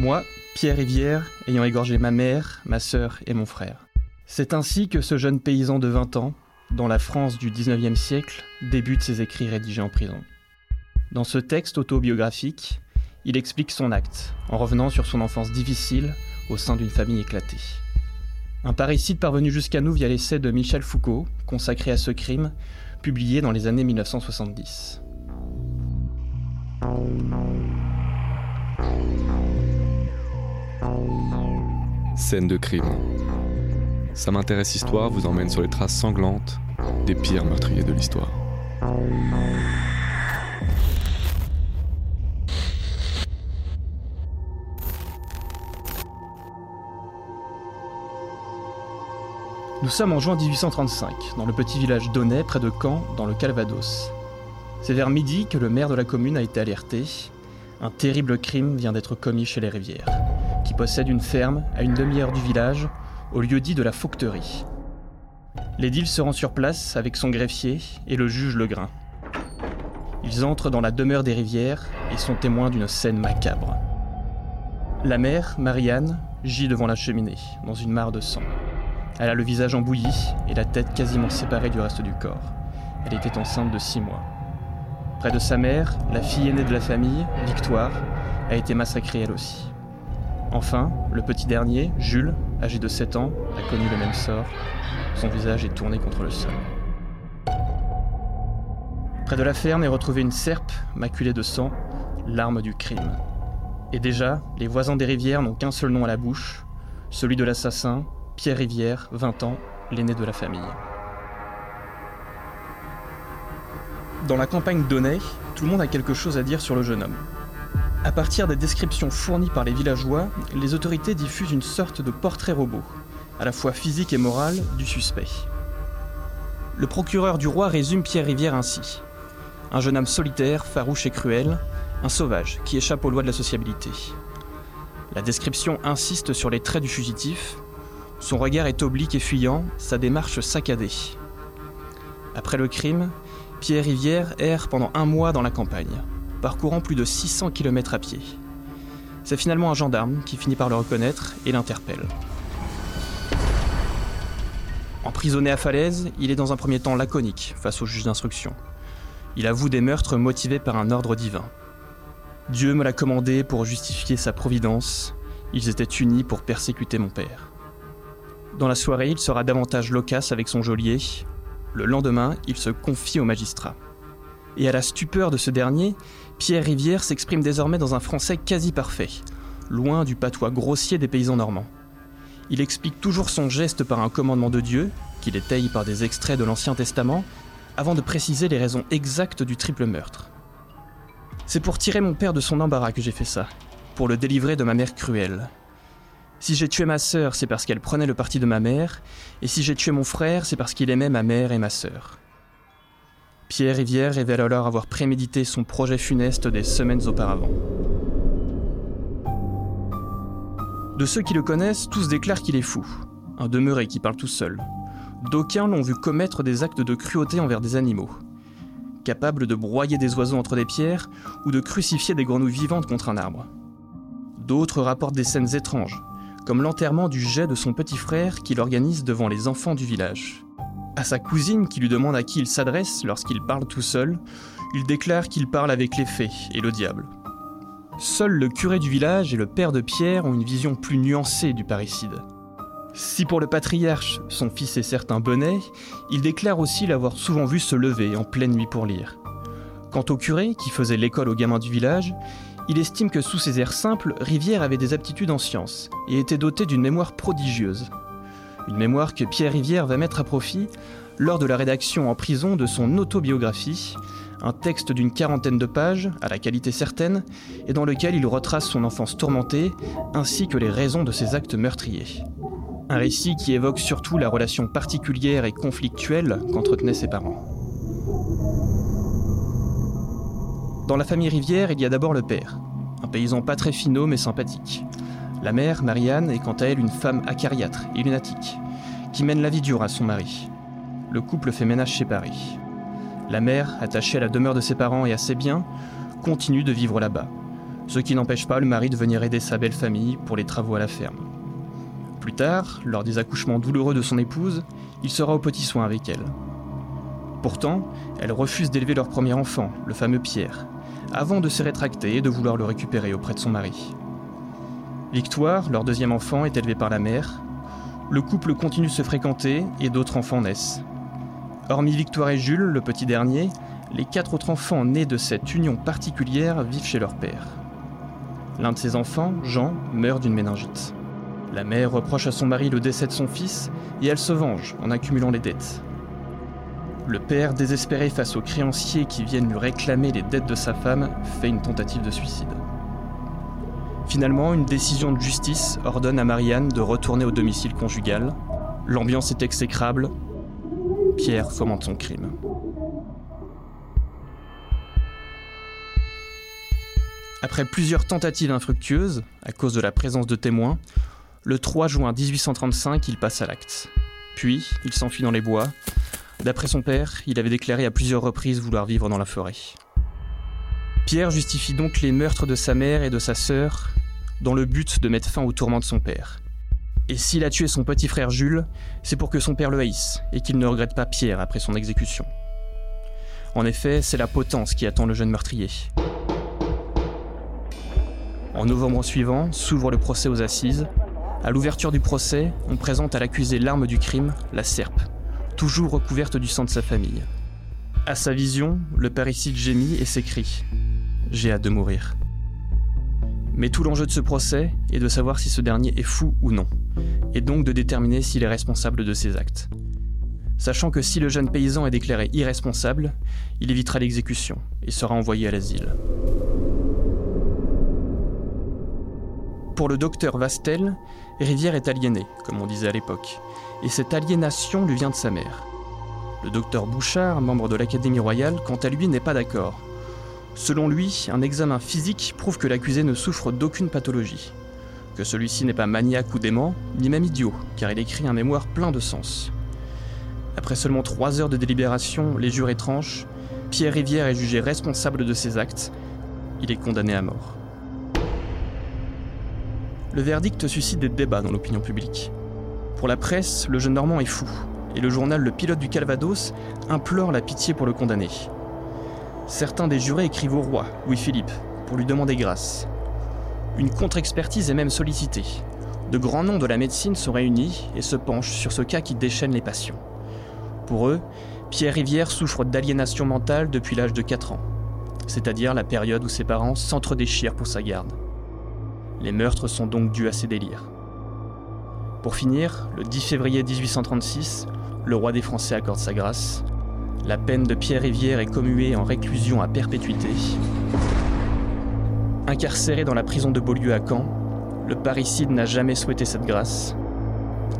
Moi, Pierre Rivière, ayant égorgé ma mère, ma sœur et mon frère. C'est ainsi que ce jeune paysan de 20 ans, dans la France du 19e siècle, débute ses écrits rédigés en prison. Dans ce texte autobiographique, il explique son acte, en revenant sur son enfance difficile au sein d'une famille éclatée. Un parricide parvenu jusqu'à nous via l'essai de Michel Foucault, consacré à ce crime, publié dans les années 1970. Scène de crime. Ça m'intéresse Histoire vous emmène sur les traces sanglantes des pires meurtriers de l'histoire. Nous sommes en juin 1835, dans le petit village d'Aunay, près de Caen, dans le Calvados. C'est vers midi que le maire de la commune a été alerté. Un terrible crime vient d'être commis chez les Rivières, possède une ferme à une demi-heure du village, au lieu dit de la Faucterie. L'édile se rend sur place avec son greffier et le juge Legrain. Ils entrent dans la demeure des Rivières et sont témoins d'une scène macabre. La mère, Marianne, gît devant la cheminée, dans une mare de sang. Elle a le visage embouilli et la tête quasiment séparée du reste du corps. Elle était enceinte de six mois. Près de sa mère, la fille aînée de la famille, Victoire, a été massacrée elle aussi. Enfin, le petit dernier, Jules, âgé de 7 ans, a connu le même sort. Son visage est tourné contre le sol. Près de la ferme est retrouvée une serpe maculée de sang, l'arme du crime. Et déjà, les voisins des rivières n'ont qu'un seul nom à la bouche, celui de l'assassin, Pierre Rivière, 20 ans, l'aîné de la famille. Dans la campagne d'Aunay, tout le monde a quelque chose à dire sur le jeune homme. À partir des descriptions fournies par les villageois, les autorités diffusent une sorte de portrait robot, à la fois physique et moral, du suspect. Le procureur du roi résume Pierre Rivière ainsi. Un jeune homme solitaire, farouche et cruel, un sauvage qui échappe aux lois de la sociabilité. La description insiste sur les traits du fugitif, son regard est oblique et fuyant, sa démarche saccadée. Après le crime, Pierre Rivière erre pendant un mois dans la campagne, parcourant plus de 600 km à pied. C'est finalement un gendarme qui finit par le reconnaître et l'interpelle. Emprisonné à Falaise, il est dans un premier temps laconique face au juge d'instruction. Il avoue des meurtres motivés par un ordre divin. Dieu me l'a commandé pour justifier sa providence. Ils étaient unis pour persécuter mon père. Dans la soirée, il sera davantage loquace avec son geôlier. Le lendemain, il se confie au magistrat. Et à la stupeur de ce dernier, Pierre Rivière s'exprime désormais dans un français quasi parfait, loin du patois grossier des paysans normands. Il explique toujours son geste par un commandement de Dieu, qu'il étaye par des extraits de l'Ancien Testament, avant de préciser les raisons exactes du triple meurtre. C'est pour tirer mon père de son embarras que j'ai fait ça, pour le délivrer de ma mère cruelle, si j'ai tué ma sœur, c'est parce qu'elle prenait le parti de ma mère, et si j'ai tué mon frère, c'est parce qu'il aimait ma mère et ma sœur. Pierre Rivière révèle alors avoir prémédité son projet funeste des semaines auparavant. De ceux qui le connaissent, tous déclarent qu'il est fou, un demeuré qui parle tout seul. D'aucuns l'ont vu commettre des actes de cruauté envers des animaux, capable de broyer des oiseaux entre des pierres ou de crucifier des grenouilles vivantes contre un arbre. D'autres rapportent des scènes étranges, comme l'enterrement du jet de son petit frère qu'il organise devant les enfants du village. À sa cousine qui lui demande à qui il s'adresse lorsqu'il parle tout seul, il déclare qu'il parle avec les fées et le diable. Seul le curé du village et le père de Pierre ont une vision plus nuancée du parricide. Si pour le patriarche, son fils est certes un bonnet, il déclare aussi l'avoir souvent vu se lever en pleine nuit pour lire. Quant au curé, qui faisait l'école aux gamins du village, il estime que sous ses airs simples, Rivière avait des aptitudes en sciences et était doté d'une mémoire prodigieuse. Une mémoire que Pierre Rivière va mettre à profit lors de la rédaction en prison de son autobiographie, un texte d'une quarantaine de pages, à la qualité certaine, et dans lequel il retrace son enfance tourmentée, ainsi que les raisons de ses actes meurtriers. Un récit qui évoque surtout la relation particulière et conflictuelle qu'entretenaient ses parents. Dans la famille Rivière, il y a d'abord le père, un paysan pas très finot mais sympathique. La mère, Marianne, est quant à elle une femme acariâtre et lunatique, qui mène la vie dure à son mari. Le couple fait ménage chez Paris. La mère, attachée à la demeure de ses parents et à ses biens, continue de vivre là-bas, ce qui n'empêche pas le mari de venir aider sa belle famille pour les travaux à la ferme. Plus tard, lors des accouchements douloureux de son épouse, il sera au petit soin avec elle. Pourtant, elle refuse d'élever leur premier enfant, le fameux Pierre, avant de se rétracter et de vouloir le récupérer auprès de son mari. Victoire, leur deuxième enfant, est élevée par la mère. Le couple continue de se fréquenter et d'autres enfants naissent. Hormis Victoire et Jules, le petit dernier, les quatre autres enfants nés de cette union particulière vivent chez leur père. L'un de ses enfants, Jean, meurt d'une méningite. La mère reproche à son mari le décès de son fils et elle se venge en accumulant les dettes. Le père, désespéré face aux créanciers qui viennent lui réclamer les dettes de sa femme, fait une tentative de suicide. Finalement, une décision de justice ordonne à Marianne de retourner au domicile conjugal. L'ambiance est exécrable. Pierre fomente son crime. Après plusieurs tentatives infructueuses, à cause de la présence de témoins, le 3 juin 1835, il passe à l'acte. Puis, il s'enfuit dans les bois. D'après son père, il avait déclaré à plusieurs reprises vouloir vivre dans la forêt. Pierre justifie donc les meurtres de sa mère et de sa sœur dans le but de mettre fin au tourment de son père. Et s'il a tué son petit frère Jules, c'est pour que son père le haïsse et qu'il ne regrette pas Pierre après son exécution. En effet, c'est la potence qui attend le jeune meurtrier. En novembre suivant, s'ouvre le procès aux assises à l'ouverture du procès, on présente à l'accusé l'arme du crime, la serpe, toujours recouverte du sang de sa famille. À sa vision, le parricide gémit et s'écrie J'ai hâte de mourir. Mais tout l'enjeu de ce procès est de savoir si ce dernier est fou ou non, et donc de déterminer s'il est responsable de ses actes. Sachant que si le jeune paysan est déclaré irresponsable, il évitera l'exécution et sera envoyé à l'asile. Pour le docteur Vastel, Rivière est aliéné, comme on disait à l'époque, et cette aliénation lui vient de sa mère. Le docteur Bouchard, membre de l'Académie royale, quant à lui n'est pas d'accord. Selon lui, un examen physique prouve que l'accusé ne souffre d'aucune pathologie, que celui-ci n'est pas maniaque ou dément, ni même idiot, car il écrit un mémoire plein de sens. Après seulement trois heures de délibération, les jurés tranchent, Pierre Rivière est jugé responsable de ses actes, il est condamné à mort. Le verdict suscite des débats dans l'opinion publique. Pour la presse, le jeune Normand est fou, et le journal Le Pilote du Calvados implore la pitié pour le condamner. Certains des jurés écrivent au roi, Louis-Philippe, pour lui demander grâce. Une contre-expertise est même sollicitée. De grands noms de la médecine sont réunis et se penchent sur ce cas qui déchaîne les passions. Pour eux, Pierre Rivière souffre d'aliénation mentale depuis l'âge de 4 ans, c'est-à-dire la période où ses parents s'entre-déchirent pour sa garde. Les meurtres sont donc dus à ses délires. Pour finir, le 10 février 1836, le roi des Français accorde sa grâce. La peine de Pierre Rivière est commuée en réclusion à perpétuité. Incarcéré dans la prison de Beaulieu à Caen, le parricide n'a jamais souhaité cette grâce.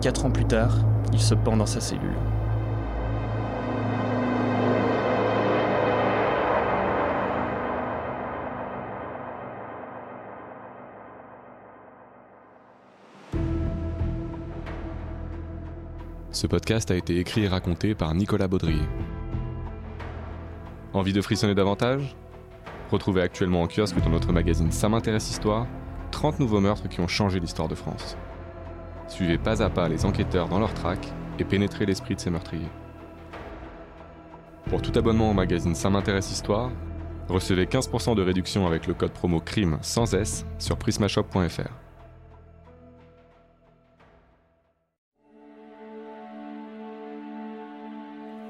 Quatre ans plus tard, il se pend dans sa cellule. Ce podcast a été écrit et raconté par Nicolas Baudrier. Envie de frissonner davantage? Retrouvez actuellement en kiosque dans notre magazine Ça m'intéresse Histoire 30 nouveaux meurtres qui ont changé l'histoire de France. Suivez pas à pas les enquêteurs dans leur traque et pénétrez l'esprit de ces meurtriers. Pour tout abonnement au magazine Ça m'intéresse Histoire, recevez 15% de réduction avec le code promo CRIME sans S sur prismashop.fr.